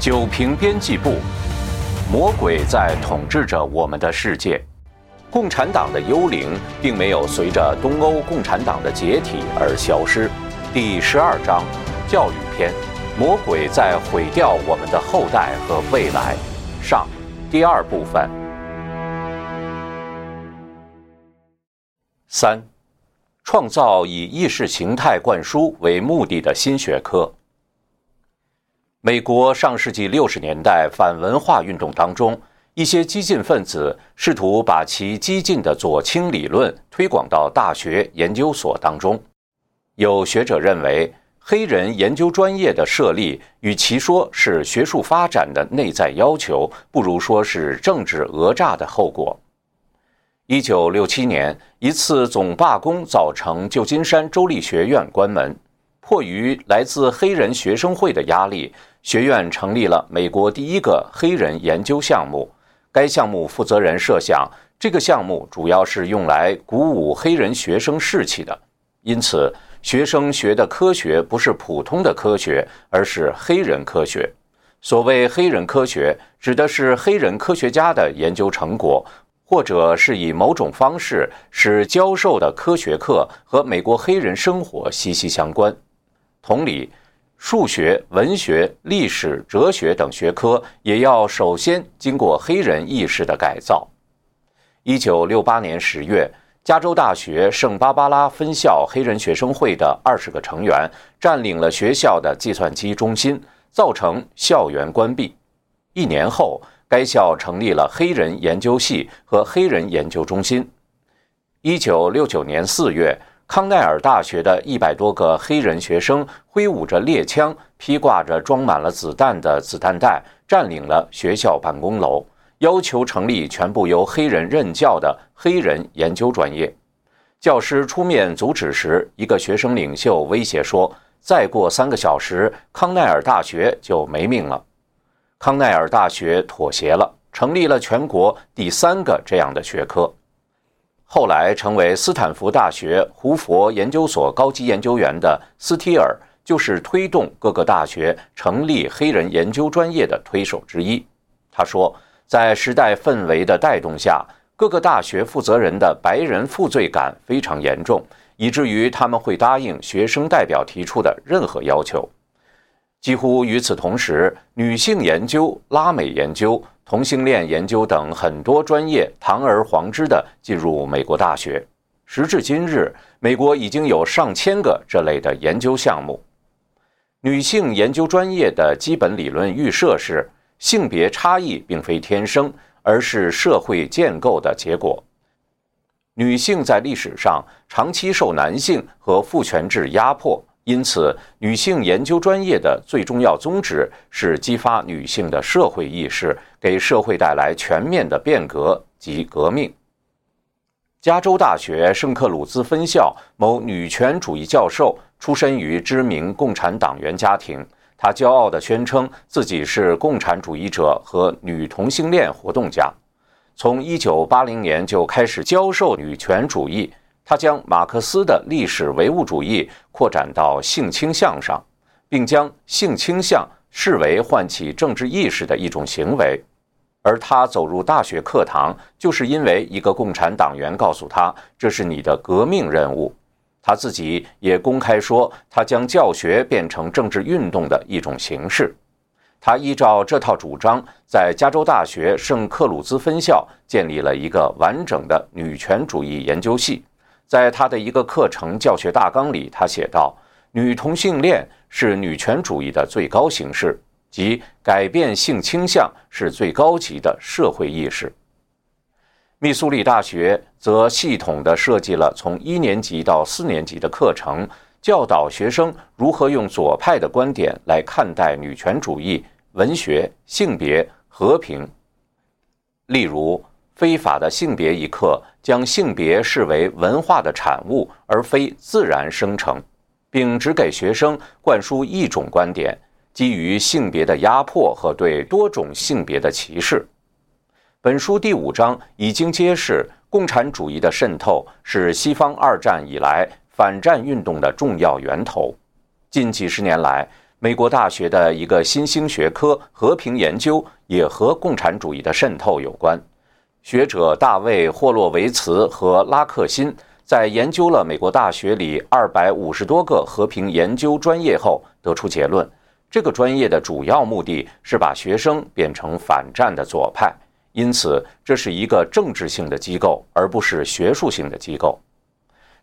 九平编辑部，魔鬼在统治着我们的世界。共产党的幽灵并没有随着东欧共产党的解体而消失。第十二章，教育篇：魔鬼在毁掉我们的后代和未来。上，第二部分。三，创造以意识形态灌输为目的的新学科。美国上世纪六十年代反文化运动当中。一些激进分子试图把其激进的左倾理论推广到大学研究所当中。有学者认为，黑人研究专业的设立，与其说是学术发展的内在要求，不如说是政治讹诈的后果。一九六七年，一次总罢工造成旧金山州立学院关门。迫于来自黑人学生会的压力，学院成立了美国第一个黑人研究项目。该项目负责人设想，这个项目主要是用来鼓舞黑人学生士气的，因此学生学的科学不是普通的科学，而是黑人科学。所谓黑人科学，指的是黑人科学家的研究成果，或者是以某种方式使教授的科学课和美国黑人生活息息相关。同理。数学、文学、历史、哲学等学科也要首先经过黑人意识的改造。一九六八年十月，加州大学圣巴巴拉分校黑人学生会的二十个成员占领了学校的计算机中心，造成校园关闭。一年后，该校成立了黑人研究系和黑人研究中心。一九六九年四月。康奈尔大学的一百多个黑人学生挥舞着猎枪，披挂着装满了子弹的子弹袋，占领了学校办公楼，要求成立全部由黑人任教的黑人研究专业。教师出面阻止时，一个学生领袖威胁说：“再过三个小时，康奈尔大学就没命了。”康奈尔大学妥协了，成立了全国第三个这样的学科。后来成为斯坦福大学胡佛研究所高级研究员的斯提尔，就是推动各个大学成立黑人研究专业的推手之一。他说，在时代氛围的带动下，各个大学负责人的白人负罪感非常严重，以至于他们会答应学生代表提出的任何要求。几乎与此同时，女性研究、拉美研究。同性恋研究等很多专业堂而皇之地进入美国大学。时至今日，美国已经有上千个这类的研究项目。女性研究专业的基本理论预设是：性别差异并非天生，而是社会建构的结果。女性在历史上长期受男性和父权制压迫。因此，女性研究专业的最重要宗旨是激发女性的社会意识，给社会带来全面的变革及革命。加州大学圣克鲁兹分校某女权主义教授出身于知名共产党员家庭，他骄傲地宣称自己是共产主义者和女同性恋活动家，从1980年就开始教授女权主义。他将马克思的历史唯物主义扩展到性倾向上，并将性倾向视为唤起政治意识的一种行为。而他走入大学课堂，就是因为一个共产党员告诉他：“这是你的革命任务。”他自己也公开说，他将教学变成政治运动的一种形式。他依照这套主张，在加州大学圣克鲁兹分校建立了一个完整的女权主义研究系。在他的一个课程教学大纲里，他写道：“女同性恋是女权主义的最高形式，即改变性倾向是最高级的社会意识。”密苏里大学则系统地设计了从一年级到四年级的课程，教导学生如何用左派的观点来看待女权主义、文学、性别、和平。例如。非法的性别一课将性别视为文化的产物，而非自然生成，并只给学生灌输一种观点：基于性别的压迫和对多种性别的歧视。本书第五章已经揭示，共产主义的渗透是西方二战以来反战运动的重要源头。近几十年来，美国大学的一个新兴学科——和平研究，也和共产主义的渗透有关。学者大卫·霍洛维茨和拉克辛在研究了美国大学里二百五十多个和平研究专业后，得出结论：这个专业的主要目的是把学生变成反战的左派。因此，这是一个政治性的机构，而不是学术性的机构。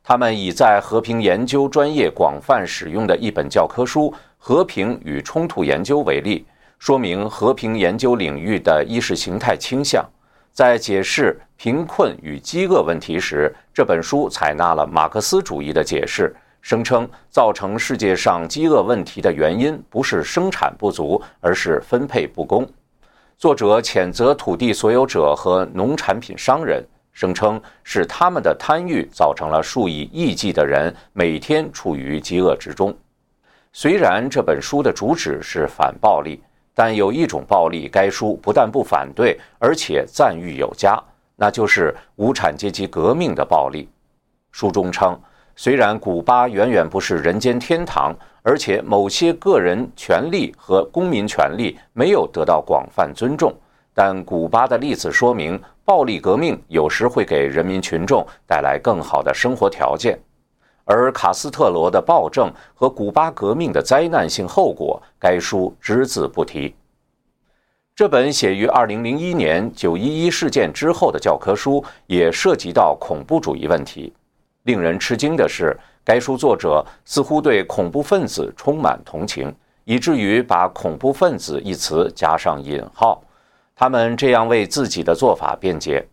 他们以在和平研究专业广泛使用的一本教科书《和平与冲突研究》为例，说明和平研究领域的意识形态倾向。在解释贫困与饥饿问题时，这本书采纳了马克思主义的解释，声称造成世界上饥饿问题的原因不是生产不足，而是分配不公。作者谴责土地所有者和农产品商人，声称是他们的贪欲造成了数以亿计的人每天处于饥饿之中。虽然这本书的主旨是反暴力，但有一种暴力，该书不但不反对，而且赞誉有加，那就是无产阶级革命的暴力。书中称。虽然古巴远远不是人间天堂，而且某些个人权利和公民权利没有得到广泛尊重，但古巴的例子说明，暴力革命有时会给人民群众带来更好的生活条件。而卡斯特罗的暴政和古巴革命的灾难性后果，该书只字不提。这本写于2001年911事件之后的教科书，也涉及到恐怖主义问题。令人吃惊的是，该书作者似乎对恐怖分子充满同情，以至于把“恐怖分子”一词加上引号。他们这样为自己的做法辩解：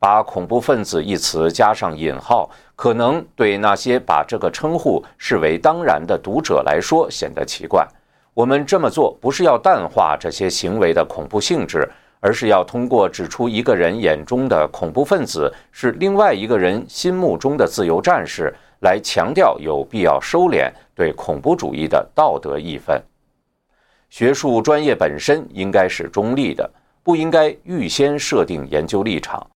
把“恐怖分子”一词加上引号，可能对那些把这个称呼视为当然的读者来说显得奇怪。我们这么做不是要淡化这些行为的恐怖性质。而是要通过指出一个人眼中的恐怖分子是另外一个人心目中的自由战士，来强调有必要收敛对恐怖主义的道德义愤。学术专业本身应该是中立的，不应该预先设定研究立场。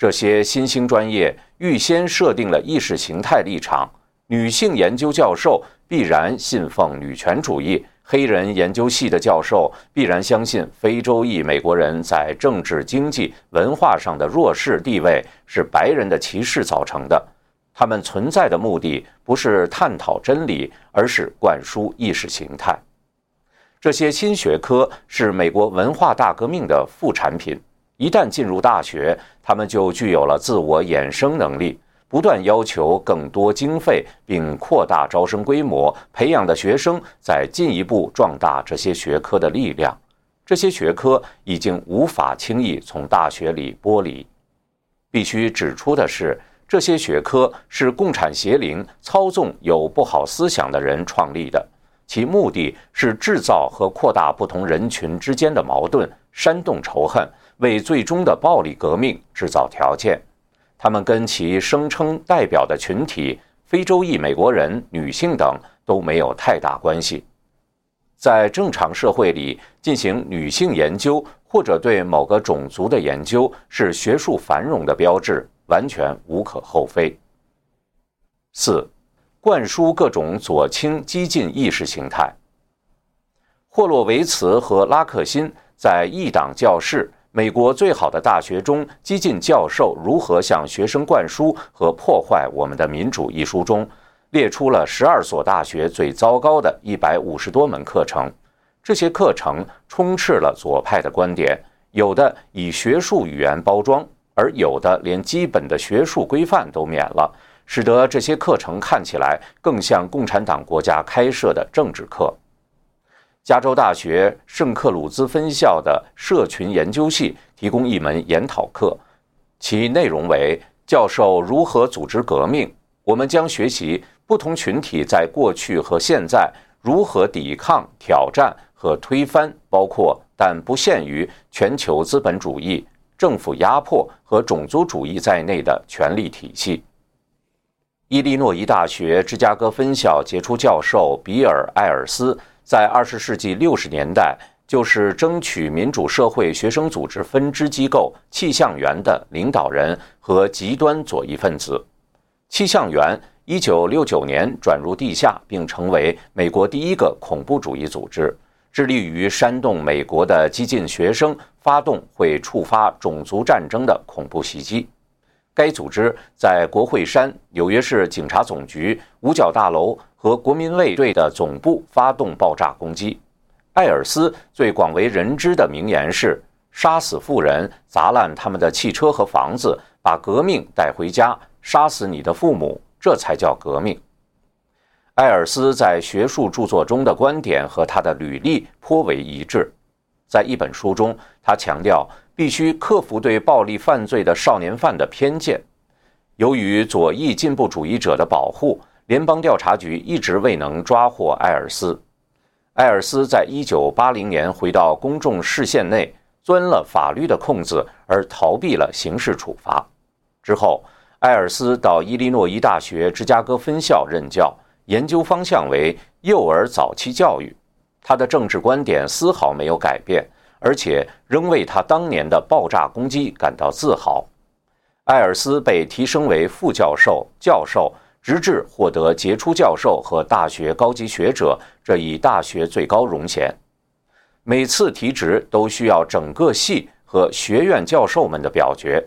这些新兴专业预先设定了意识形态立场，女性研究教授必然信奉女权主义。黑人研究系的教授必然相信非洲裔美国人在政治、经济、文化上的弱势地位是白人的歧视造成的。他们存在的目的不是探讨真理，而是灌输意识形态。这些新学科是美国文化大革命的副产品。一旦进入大学，他们就具有了自我衍生能力。不断要求更多经费，并扩大招生规模，培养的学生在进一步壮大这些学科的力量。这些学科已经无法轻易从大学里剥离。必须指出的是，这些学科是共产邪灵操纵有不好思想的人创立的，其目的是制造和扩大不同人群之间的矛盾，煽动仇恨，为最终的暴力革命制造条件。他们跟其声称代表的群体——非洲裔美国人、女性等都没有太大关系。在正常社会里进行女性研究或者对某个种族的研究是学术繁荣的标志，完全无可厚非。四、灌输各种左倾激进意识形态。霍洛维茨和拉克辛在一党教室。美国最好的大学中，激进教授如何向学生灌输和破坏我们的民主？一书中列出了十二所大学最糟糕的一百五十多门课程。这些课程充斥了左派的观点，有的以学术语言包装，而有的连基本的学术规范都免了，使得这些课程看起来更像共产党国家开设的政治课。加州大学圣克鲁兹分校的社群研究系提供一门研讨课，其内容为“教授如何组织革命”。我们将学习不同群体在过去和现在如何抵抗、挑战和推翻包括但不限于全球资本主义、政府压迫和种族主义在内的权力体系。伊利诺伊大学芝加哥分校杰出教授比尔·艾尔斯。在二十世纪六十年代，就是争取民主社会学生组织分支机构气象员的领导人和极端左翼分子。气象员1969年转入地下，并成为美国第一个恐怖主义组织，致力于煽动美国的激进学生发动会触发种族战争的恐怖袭击。该组织在国会山、纽约市警察总局、五角大楼和国民卫队的总部发动爆炸攻击。艾尔斯最广为人知的名言是：“杀死富人，砸烂他们的汽车和房子，把革命带回家，杀死你的父母，这才叫革命。”艾尔斯在学术著作中的观点和他的履历颇为一致。在一本书中，他强调。必须克服对暴力犯罪的少年犯的偏见。由于左翼进步主义者的保护，联邦调查局一直未能抓获艾尔斯。艾尔斯在一九八零年回到公众视线内，钻了法律的空子，而逃避了刑事处罚。之后，艾尔斯到伊利诺伊大学芝加哥分校任教，研究方向为幼儿早期教育。他的政治观点丝毫没有改变。而且仍为他当年的爆炸攻击感到自豪。艾尔斯被提升为副教授、教授，直至获得杰出教授和大学高级学者这一大学最高荣衔。每次提职都需要整个系和学院教授们的表决。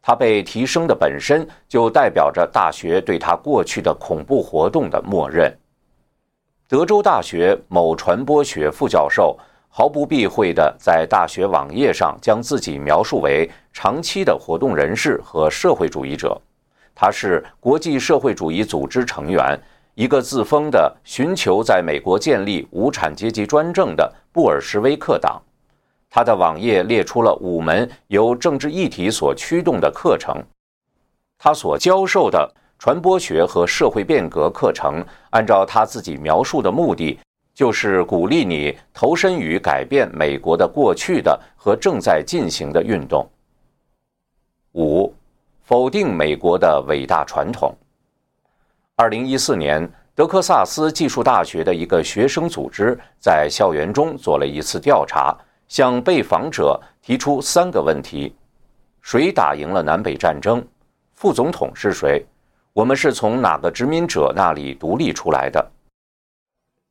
他被提升的本身就代表着大学对他过去的恐怖活动的默认。德州大学某传播学副教授。毫不避讳地在大学网页上将自己描述为长期的活动人士和社会主义者。他是国际社会主义组织成员，一个自封的寻求在美国建立无产阶级专政的布尔什维克党。他的网页列出了五门由政治议题所驱动的课程。他所教授的传播学和社会变革课程，按照他自己描述的目的。就是鼓励你投身于改变美国的过去的和正在进行的运动。五，否定美国的伟大传统。二零一四年，德克萨斯技术大学的一个学生组织在校园中做了一次调查，向被访者提出三个问题：谁打赢了南北战争？副总统是谁？我们是从哪个殖民者那里独立出来的？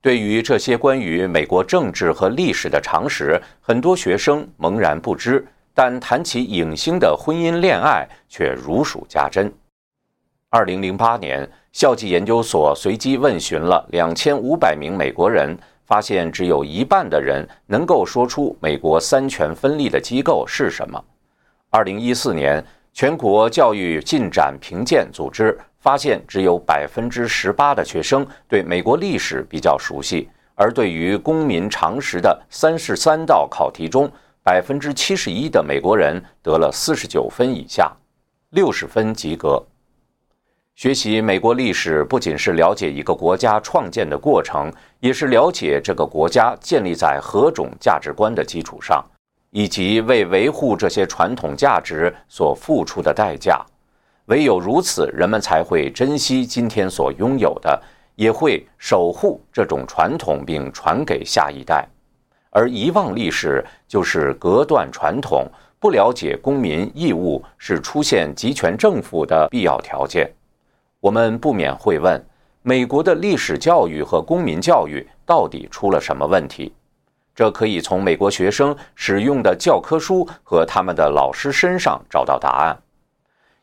对于这些关于美国政治和历史的常识，很多学生茫然不知；但谈起影星的婚姻恋爱，却如数家珍。二零零八年，校际研究所随机问询了两千五百名美国人，发现只有一半的人能够说出美国三权分立的机构是什么。二零一四年，全国教育进展评鉴组织。发现只有百分之十八的学生对美国历史比较熟悉，而对于公民常识的三十三道考题中，百分之七十一的美国人得了四十九分以下，六十分及格。学习美国历史不仅是了解一个国家创建的过程，也是了解这个国家建立在何种价值观的基础上，以及为维护这些传统价值所付出的代价。唯有如此，人们才会珍惜今天所拥有的，也会守护这种传统并传给下一代。而遗忘历史就是隔断传统，不了解公民义务是出现集权政府的必要条件。我们不免会问：美国的历史教育和公民教育到底出了什么问题？这可以从美国学生使用的教科书和他们的老师身上找到答案。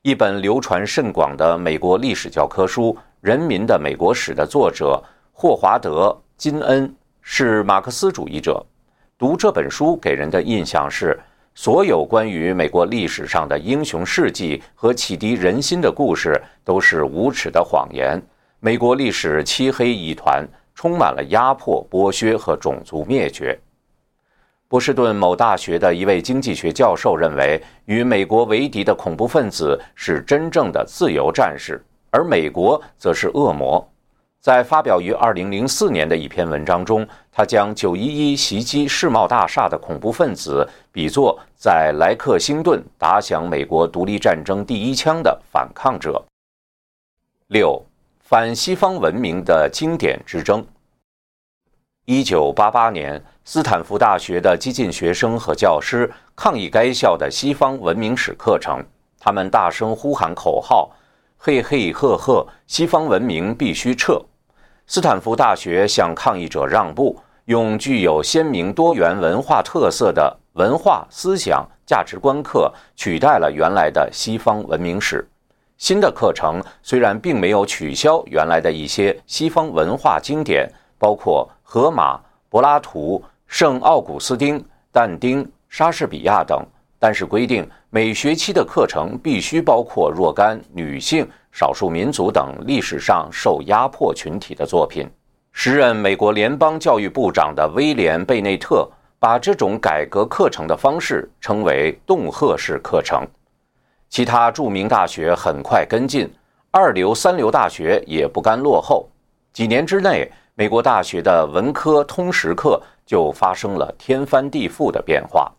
一本流传甚广的美国历史教科书《人民的美国史》的作者霍华德·金恩是马克思主义者。读这本书给人的印象是，所有关于美国历史上的英雄事迹和启迪人心的故事都是无耻的谎言。美国历史漆黑一团，充满了压迫、剥削和种族灭绝。波士顿某大学的一位经济学教授认为，与美国为敌的恐怖分子是真正的自由战士，而美国则是恶魔。在发表于2004年的一篇文章中，他将911袭击世贸大厦的恐怖分子比作在莱克星顿打响美国独立战争第一枪的反抗者。六，反西方文明的经典之争。1988年。斯坦福大学的激进学生和教师抗议该校的西方文明史课程。他们大声呼喊口号：“嘿嘿呵呵，西方文明必须撤。斯坦福大学向抗议者让步，用具有鲜明多元文化特色的文化思想价值观课取代了原来的西方文明史。新的课程虽然并没有取消原来的一些西方文化经典，包括荷马、柏拉图、圣奥古斯丁、但丁、莎士比亚等。但是规定每学期的课程必须包括若干女性、少数民族等历史上受压迫群体的作品。时任美国联邦教育部长的威廉·贝内特把这种改革课程的方式称为“恫吓式课程”。其他著名大学很快跟进，二流、三流大学也不甘落后。几年之内，美国大学的文科通识课就发生了天翻地覆的变化。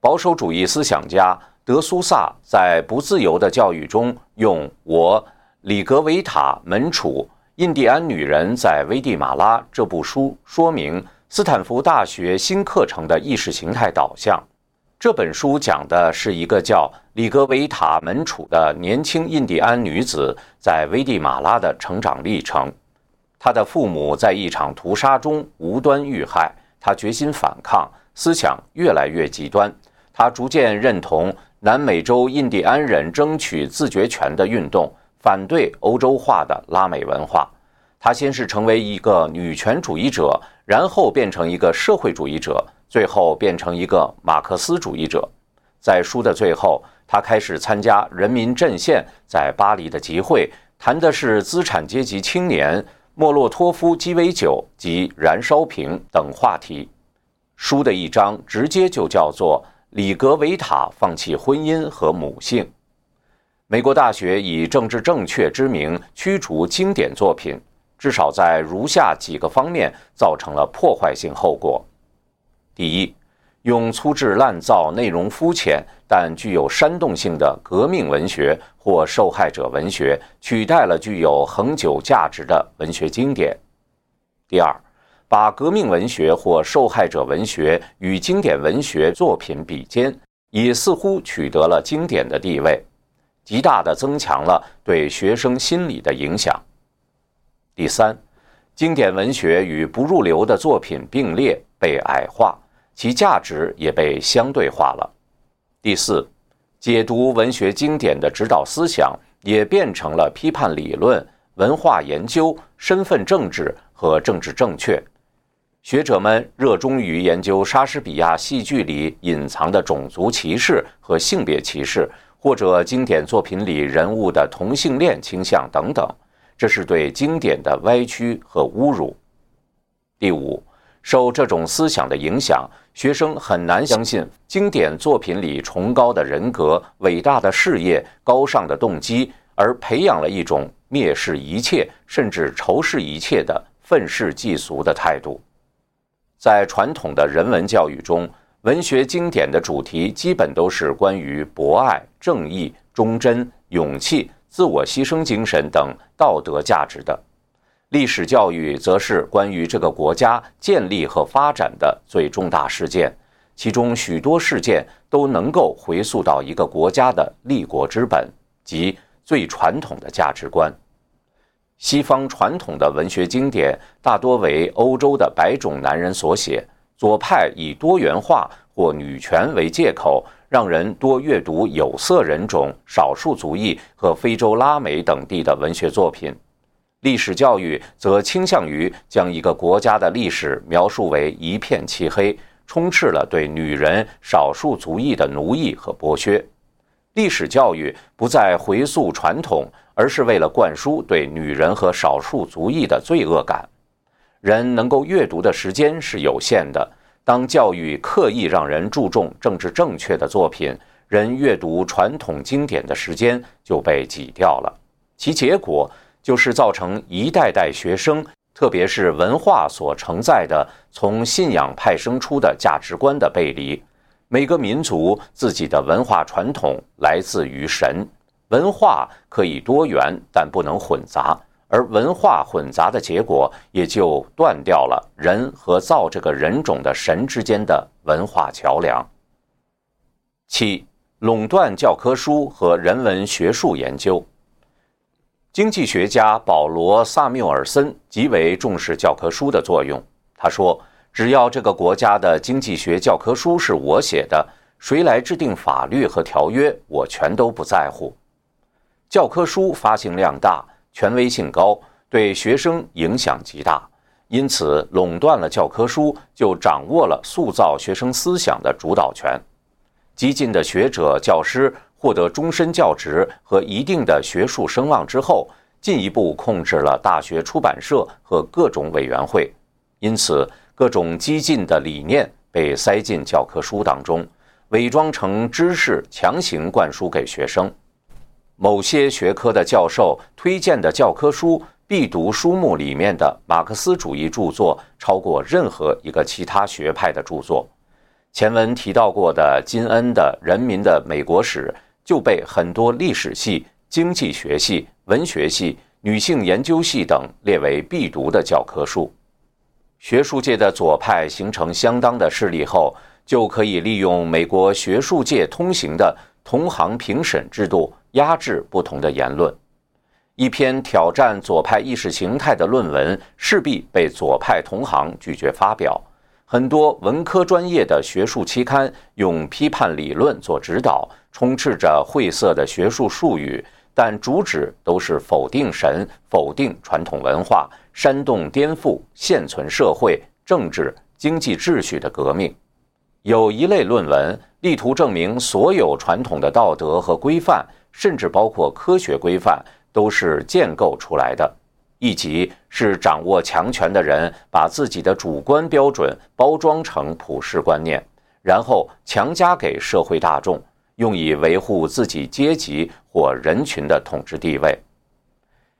保守主义思想家德苏萨在《不自由的教育》中，用“我里格维塔门楚印第安女人在危地马拉”这部书说明斯坦福大学新课程的意识形态导向。这本书讲的是一个叫里格维塔门楚的年轻印第安女子在危地马拉的成长历程。她的父母在一场屠杀中无端遇害，他决心反抗，思想越来越极端。他逐渐认同南美洲印第安人争取自决权的运动，反对欧洲化的拉美文化。他先是成为一个女权主义者，然后变成一个社会主义者，最后变成一个马克思主义者。在书的最后，他开始参加人民阵线在巴黎的集会，谈的是资产阶级青年、莫洛托夫鸡尾酒及燃烧瓶等话题。书的一章直接就叫做。里格维塔放弃婚姻和母性。美国大学以政治正确之名驱逐经典作品，至少在如下几个方面造成了破坏性后果：第一，用粗制滥造、内容肤浅但具有煽动性的革命文学或受害者文学取代了具有恒久价值的文学经典；第二。把革命文学或受害者文学与经典文学作品比肩，也似乎取得了经典的地位，极大地增强了对学生心理的影响。第三，经典文学与不入流的作品并列，被矮化，其价值也被相对化了。第四，解读文学经典的指导思想也变成了批判理论、文化研究、身份政治和政治正确。学者们热衷于研究莎士比亚戏剧里隐藏的种族歧视和性别歧视，或者经典作品里人物的同性恋倾向等等，这是对经典的歪曲和侮辱。第五，受这种思想的影响，学生很难相信经典作品里崇高的人格、伟大的事业、高尚的动机，而培养了一种蔑视一切甚至仇视一切的愤世嫉俗的态度。在传统的人文教育中，文学经典的主题基本都是关于博爱、正义、忠贞、勇气、自我牺牲精神等道德价值的；历史教育则是关于这个国家建立和发展的最重大事件，其中许多事件都能够回溯到一个国家的立国之本即最传统的价值观。西方传统的文学经典大多为欧洲的白种男人所写，左派以多元化或女权为借口，让人多阅读有色人种、少数族裔和非洲拉美等地的文学作品。历史教育则倾向于将一个国家的历史描述为一片漆黑，充斥了对女人、少数族裔的奴役和剥削。历史教育不再回溯传统。而是为了灌输对女人和少数族裔的罪恶感。人能够阅读的时间是有限的。当教育刻意让人注重政治正确的作品，人阅读传统经典的时间就被挤掉了。其结果就是造成一代代学生，特别是文化所承载的从信仰派生出的价值观的背离。每个民族自己的文化传统来自于神。文化可以多元，但不能混杂，而文化混杂的结果，也就断掉了人和造这个人种的神之间的文化桥梁。七、垄断教科书和人文学术研究。经济学家保罗·萨缪尔森极为重视教科书的作用。他说：“只要这个国家的经济学教科书是我写的，谁来制定法律和条约，我全都不在乎。”教科书发行量大，权威性高，对学生影响极大。因此，垄断了教科书，就掌握了塑造学生思想的主导权。激进的学者、教师获得终身教职和一定的学术声望之后，进一步控制了大学出版社和各种委员会。因此，各种激进的理念被塞进教科书当中，伪装成知识，强行灌输给学生。某些学科的教授推荐的教科书。必读书目里面的马克思主义著作超过任何一个其他学派的著作。前文提到过的金恩的《人民的美国史》就被很多历史系、经济学系、文学系、女性研究系等列为必读的教科书。学术界的左派形成相当的势力后，就可以利用美国学术界通行的同行评审制度压制不同的言论。一篇挑战左派意识形态的论文，势必被左派同行拒绝发表。很多文科专业的学术期刊用批判理论做指导，充斥着晦涩的学术术语，但主旨都是否定神、否定传统文化、煽动颠覆现存社会、政治、经济秩序的革命。有一类论文力图证明，所有传统的道德和规范，甚至包括科学规范。都是建构出来的，一级是掌握强权的人把自己的主观标准包装成普世观念，然后强加给社会大众，用以维护自己阶级或人群的统治地位。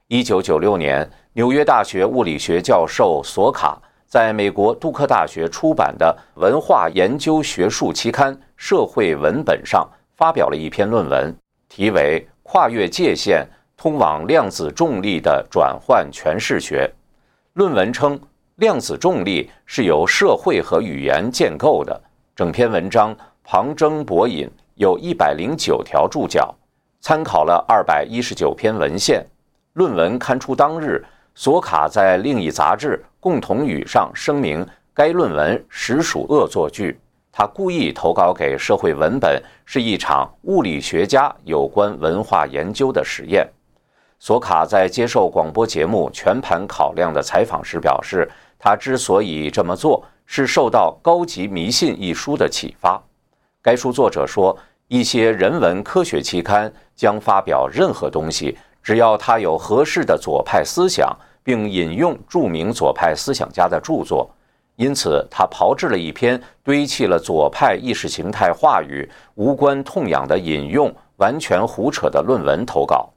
一九九六年，纽约大学物理学教授索卡在美国杜克大学出版的文化研究学术期刊《社会文本》上发表了一篇论文，题为《跨越界限》。通往量子重力的转换诠释学论文称，量子重力是由社会和语言建构的。整篇文章旁征博引，有一百零九条注脚，参考了二百一十九篇文献。论文刊出当日，索卡在另一杂志《共同语》上声明，该论文实属恶作剧。他故意投稿给社会文本，是一场物理学家有关文化研究的实验。索卡在接受广播节目《全盘考量》的采访时表示，他之所以这么做，是受到《高级迷信》一书的启发。该书作者说，一些人文科学期刊将发表任何东西，只要它有合适的左派思想，并引用著名左派思想家的著作。因此，他炮制了一篇堆砌了左派意识形态话语、无关痛痒的引用、完全胡扯的论文投稿。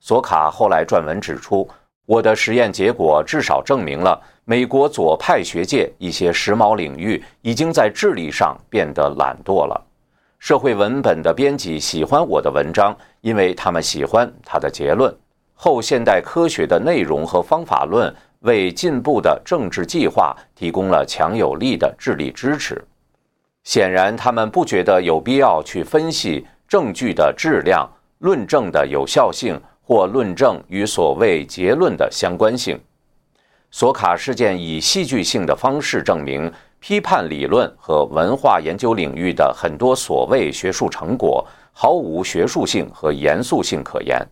索卡后来撰文指出，我的实验结果至少证明了美国左派学界一些时髦领域已经在智力上变得懒惰了。社会文本的编辑喜欢我的文章，因为他们喜欢他的结论。后现代科学的内容和方法论为进步的政治计划提供了强有力的智力支持。显然，他们不觉得有必要去分析证据的质量、论证的有效性。或论证与所谓结论的相关性。索卡事件以戏剧性的方式证明，批判理论和文化研究领域的很多所谓学术成果毫无学术性和严肃性可言。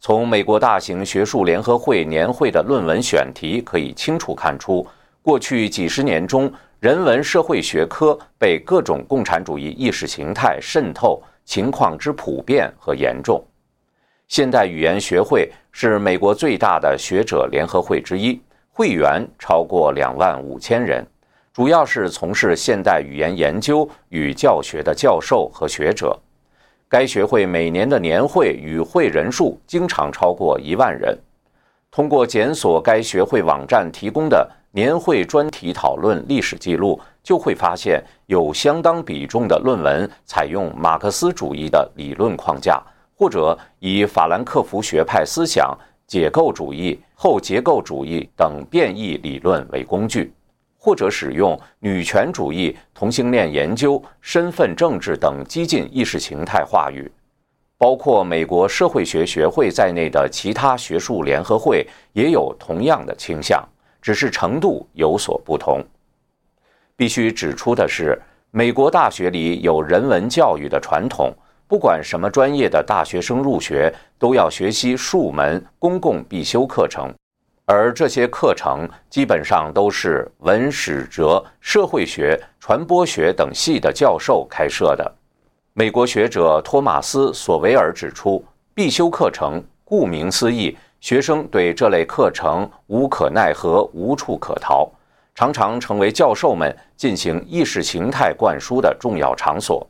从美国大型学术联合会年会的论文选题可以清楚看出，过去几十年中，人文社会学科被各种共产主义意识形态渗透情况之普遍和严重。现代语言学会是美国最大的学者联合会之一，会员超过两万五千人，主要是从事现代语言研究与教学的教授和学者。该学会每年的年会与会人数经常超过一万人。通过检索该学会网站提供的年会专题讨论历史记录，就会发现有相当比重的论文采用马克思主义的理论框架。或者以法兰克福学派思想、解构主义、后结构主义等变异理论为工具，或者使用女权主义、同性恋研究、身份政治等激进意识形态话语。包括美国社会学学会在内的其他学术联合会也有同样的倾向，只是程度有所不同。必须指出的是，美国大学里有人文教育的传统，不管什么专业的大学生入学，都要学习数门公共必修课程，而这些课程基本上都是文史哲、社会学、传播学等系的教授开设的。美国学者托马斯·索维尔指出，必修课程顾名思义，学生对这类课程无可奈何、无处可逃，常常成为教授们进行意识形态灌输的重要场所。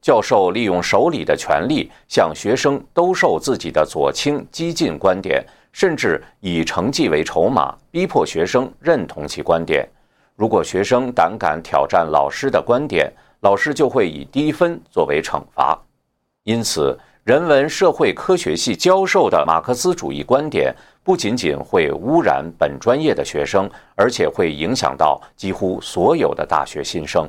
教授利用手里的权力向学生兜售自己的左倾激进观点，甚至以成绩为筹码，逼迫学生认同其观点。如果学生胆敢挑战老师的观点，老师就会以低分作为惩罚，因此，人文社会科学系教授的马克思主义观点不仅仅会污染本专业的学生，而且会影响到几乎所有的大学新生。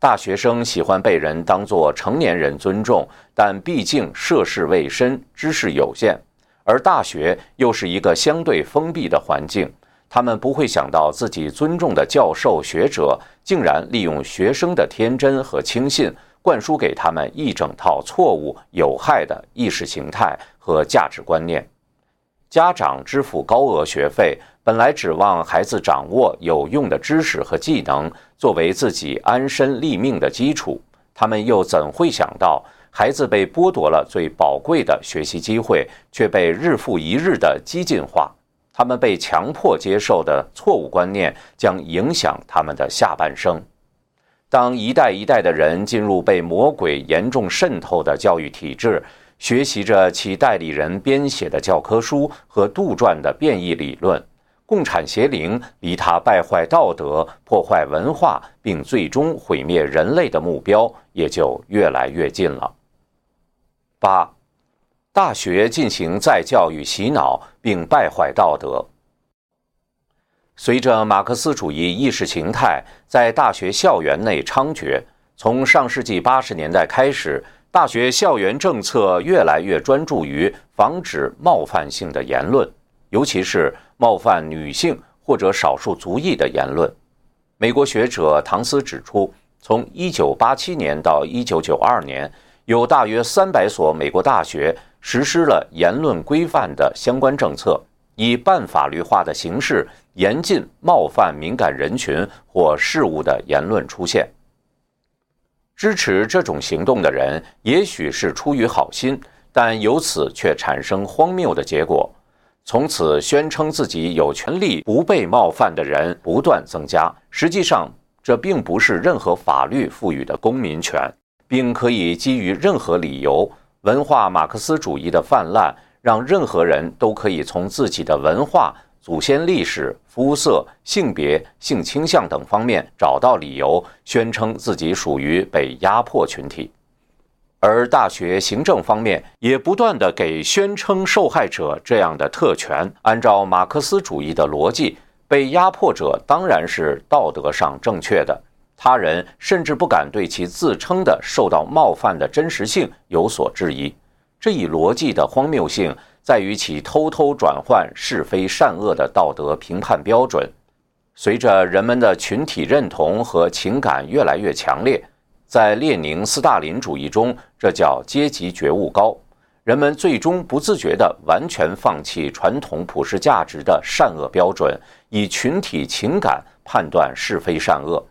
大学生喜欢被人当作成年人尊重，但毕竟涉世未深，知识有限，而大学又是一个相对封闭的环境。他们不会想到自己尊重的教授学者竟然利用学生的天真和轻信，灌输给他们一整套错误有害的意识形态和价值观念。家长支付高额学费，本来指望孩子掌握有用的知识和技能，作为自己安身立命的基础。他们又怎会想到，孩子被剥夺了最宝贵的学习机会，却被日复一日的激进化？他们被强迫接受的错误观念将影响他们的下半生。当一代一代的人进入被魔鬼严重渗透的教育体制，学习着其代理人编写的教科书和杜撰的变异理论，共产邪灵离他败坏道德、破坏文化，并最终毁灭人类的目标也就越来越近了。八。大学进行再教育洗脑，并败坏道德。随着马克思主义意识形态在大学校园内猖獗，从上世纪八十年代开始，大学校园政策越来越专注于防止冒犯性的言论，尤其是冒犯女性或者少数族裔的言论。美国学者唐斯指出，从一九八七年到一九九二年，有大约三百所美国大学。实施了言论规范的相关政策，以半法律化的形式严禁冒犯敏感人群或事物的言论出现。支持这种行动的人也许是出于好心，但由此却产生荒谬的结果。从此，宣称自己有权利不被冒犯的人不断增加。实际上，这并不是任何法律赋予的公民权，并可以基于任何理由。文化马克思主义的泛滥，让任何人都可以从自己的文化、祖先历史、肤色、性别、性倾向等方面找到理由，宣称自己属于被压迫群体。而大学行政方面也不断地给宣称受害者这样的特权。按照马克思主义的逻辑，被压迫者当然是道德上正确的。他人甚至不敢对其自称的受到冒犯的真实性有所质疑。这一逻辑的荒谬性在于其偷偷转换是非善恶的道德评判标准。随着人们的群体认同和情感越来越强烈，在列宁斯大林主义中，这叫阶级觉悟高。人们最终不自觉地完全放弃传统普世价值的善恶标准，以群体情感判断是非善恶。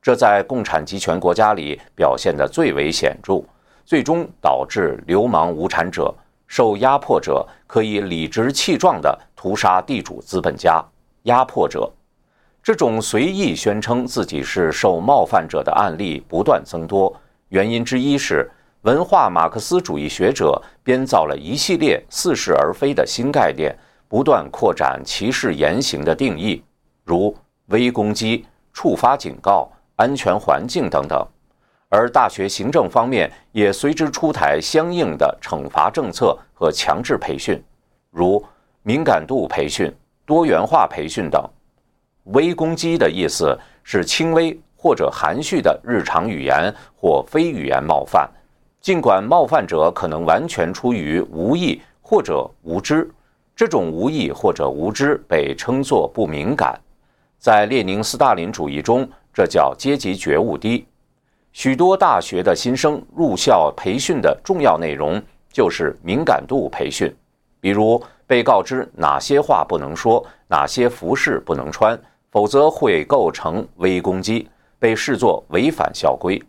这在共产集权国家里表现得最为显著，最终导致流氓无产者、受压迫者可以理直气壮地屠杀地主资本家。压迫者这种随意宣称自己是受冒犯者的案例不断增多，原因之一是文化马克思主义学者编造了一系列似是而非的新概念，不断扩展歧视言行的定义，如微攻击、触发警告。安全环境等等，而大学行政方面也随之出台相应的惩罚政策和强制培训，如敏感度培训、多元化培训等。微攻击的意思是轻微或者含蓄的日常语言或非语言冒犯，尽管冒犯者可能完全出于无意或者无知，这种无意或者无知被称作不敏感。在列宁斯大林主义中，这叫阶级觉悟低。许多大学的新生入校培训的重要内容就是敏感度培训，比如被告知哪些话不能说，哪些服饰不能穿，否则会构成微攻击，被视作违反校规。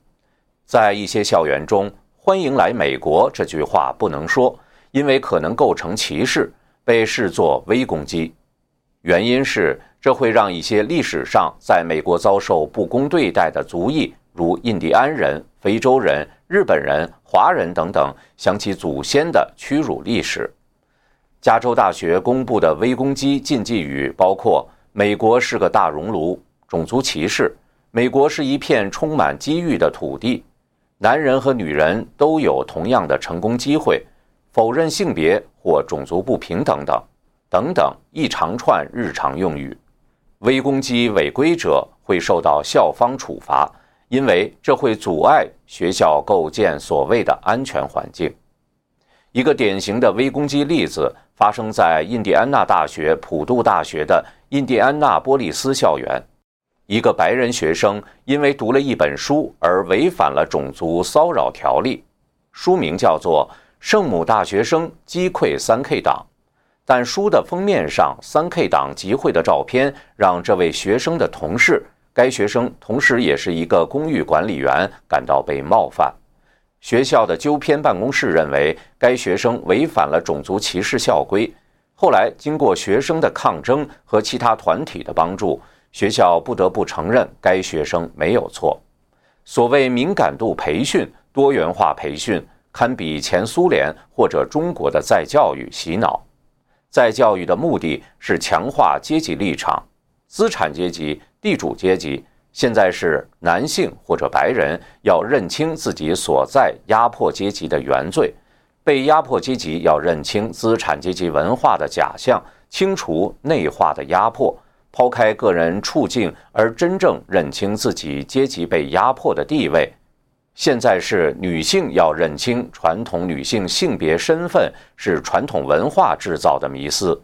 在一些校园中，欢迎来美国这句话不能说，因为可能构成歧视，被视作微攻击。原因是这会让一些历史上在美国遭受不公对待的族裔，如印第安人、非洲人、日本人、华人等等，想起祖先的屈辱历史。加州大学公布的微攻击禁忌语包括：“美国是个大熔炉”、“种族歧视”、“美国是一片充满机遇的土地”。男人和女人都有同样的成功机会，否认性别或种族不平等等，等等一长串日常用语。微攻击违规者会受到校方处罚，因为这会阻碍学校构建所谓的安全环境。一个典型的微攻击例子发生在印第安纳大学普渡大学的印第安纳波利斯校园。一个白人学生因为读了一本书而违反了种族骚扰条例，书名叫做《圣母大学生击溃三 K 党》，但书的封面上三 K 党集会的照片让这位学生的同事，该学生同时也是一个公寓管理员，感到被冒犯。学校的纠偏办公室认为该学生违反了种族歧视校规。后来经过学生的抗争和其他团体的帮助。学校不得不承认，该学生没有错。所谓敏感度培训、多元化培训，堪比前苏联或者中国的再教育洗脑。再教育的目的是强化阶级立场，资产阶级、地主阶级，现在是男性或者白人，要认清自己所在压迫阶级的原罪；被压迫阶级要认清资产阶级文化的假象，清除内化的压迫。抛开个人处境，而真正认清自己阶级被压迫的地位。现在是女性要认清传统女性性别身份是传统文化制造的迷思；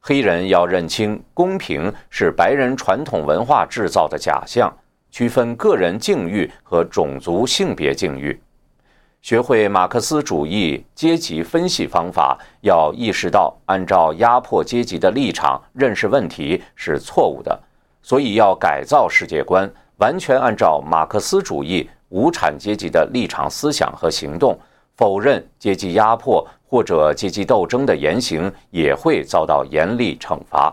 黑人要认清公平是白人传统文化制造的假象，区分个人境遇和种族性别境遇。学会马克思主义阶级分析方法，要意识到按照压迫阶级的立场认识问题是错误的，所以要改造世界观，完全按照马克思主义无产阶级的立场思想和行动，否认阶级压迫或者阶级斗争的言行也会遭到严厉惩罚。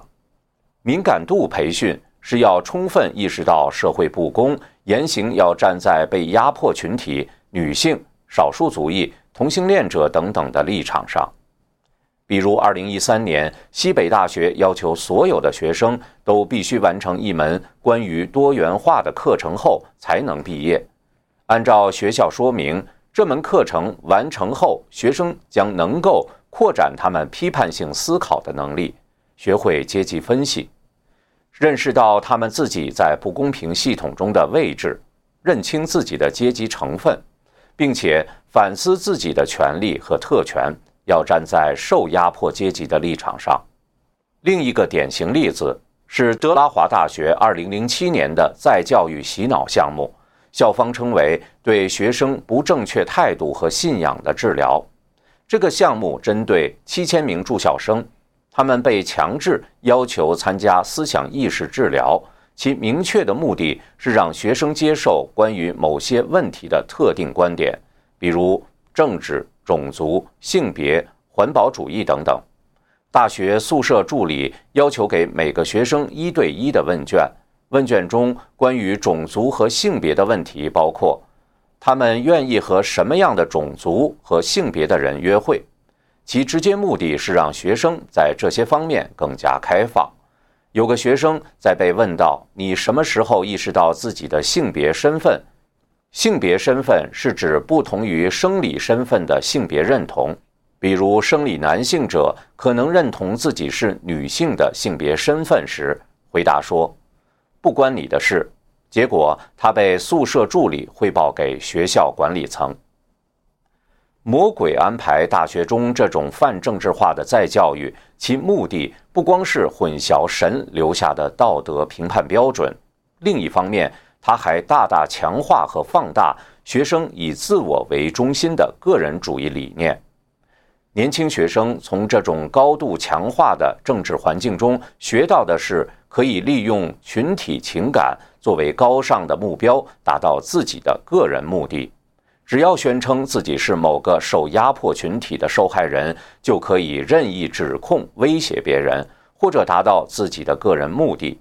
敏感度培训是要充分意识到社会不公，言行要站在被压迫群体女性。少数族裔、同性恋者等等的立场上，比如，二零一三年西北大学要求所有的学生都必须完成一门关于多元化的课程后才能毕业。按照学校说明，这门课程完成后，学生将能够扩展他们批判性思考的能力，学会阶级分析，认识到他们自己在不公平系统中的位置，认清自己的阶级成分。并且反思自己的权利和特权，要站在受压迫阶级的立场上。另一个典型例子是德拉华大学2007年的再教育洗脑项目，校方称为对学生不正确态度和信仰的治疗。这个项目针对7000名住校生，他们被强制要求参加思想意识治疗。其明确的目的是让学生接受关于某些问题的特定观点，比如政治、种族、性别、环保主义等等。大学宿舍助理要求给每个学生一对一的问卷，问卷中关于种族和性别的问题包括：他们愿意和什么样的种族和性别的人约会？其直接目的是让学生在这些方面更加开放。有个学生在被问到“你什么时候意识到自己的性别身份？”性别身份是指不同于生理身份的性别认同，比如生理男性者可能认同自己是女性的性别身份时，回答说：“不关你的事。”结果他被宿舍助理汇报给学校管理层。魔鬼安排大学中这种泛政治化的再教育，其目的不光是混淆神留下的道德评判标准，另一方面，他还大大强化和放大学生以自我为中心的个人主义理念。年轻学生从这种高度强化的政治环境中学到的是，可以利用群体情感作为高尚的目标，达到自己的个人目的。只要宣称自己是某个受压迫群体的受害人，就可以任意指控、威胁别人，或者达到自己的个人目的。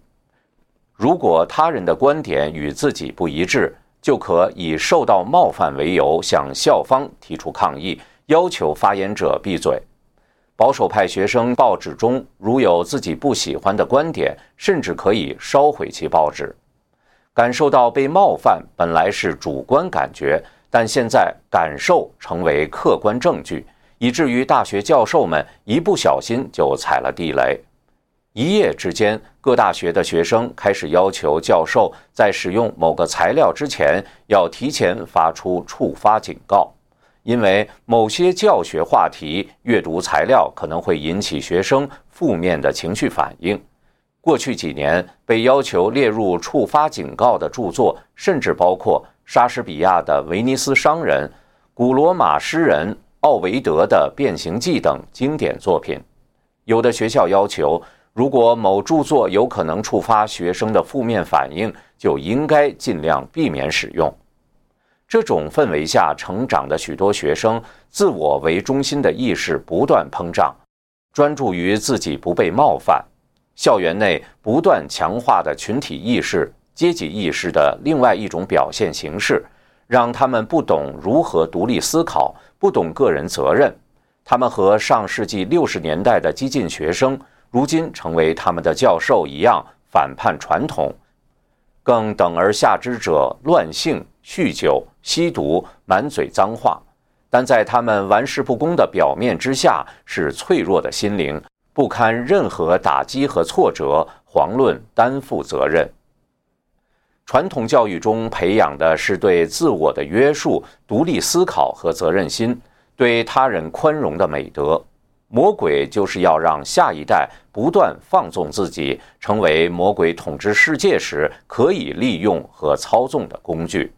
如果他人的观点与自己不一致，就可以受到冒犯为由向校方提出抗议，要求发言者闭嘴。保守派学生报纸中如有自己不喜欢的观点，甚至可以烧毁其报纸。感受到被冒犯本来是主观感觉。但现在感受成为客观证据，以至于大学教授们一不小心就踩了地雷。一夜之间，各大学的学生开始要求教授在使用某个材料之前要提前发出触发警告，因为某些教学话题阅读材料可能会引起学生负面的情绪反应。过去几年被要求列入触发警告的著作，甚至包括。莎士比亚的《威尼斯商人》、古罗马诗人奥维德的《变形记》等经典作品，有的学校要求，如果某著作有可能触发学生的负面反应，就应该尽量避免使用。这种氛围下成长的许多学生，自我为中心的意识不断膨胀，专注于自己不被冒犯。校园内不断强化的群体意识。阶级意识的另外一种表现形式，让他们不懂如何独立思考，不懂个人责任。他们和上世纪六十年代的激进学生，如今成为他们的教授一样反叛传统。更等而下之者，乱性、酗酒、吸毒，满嘴脏话。但在他们玩世不恭的表面之下，是脆弱的心灵，不堪任何打击和挫折，遑论担负责任。传统教育中培养的是对自我的约束、独立思考和责任心，对他人宽容的美德。魔鬼就是要让下一代不断放纵自己，成为魔鬼统治世界时可以利用和操纵的工具。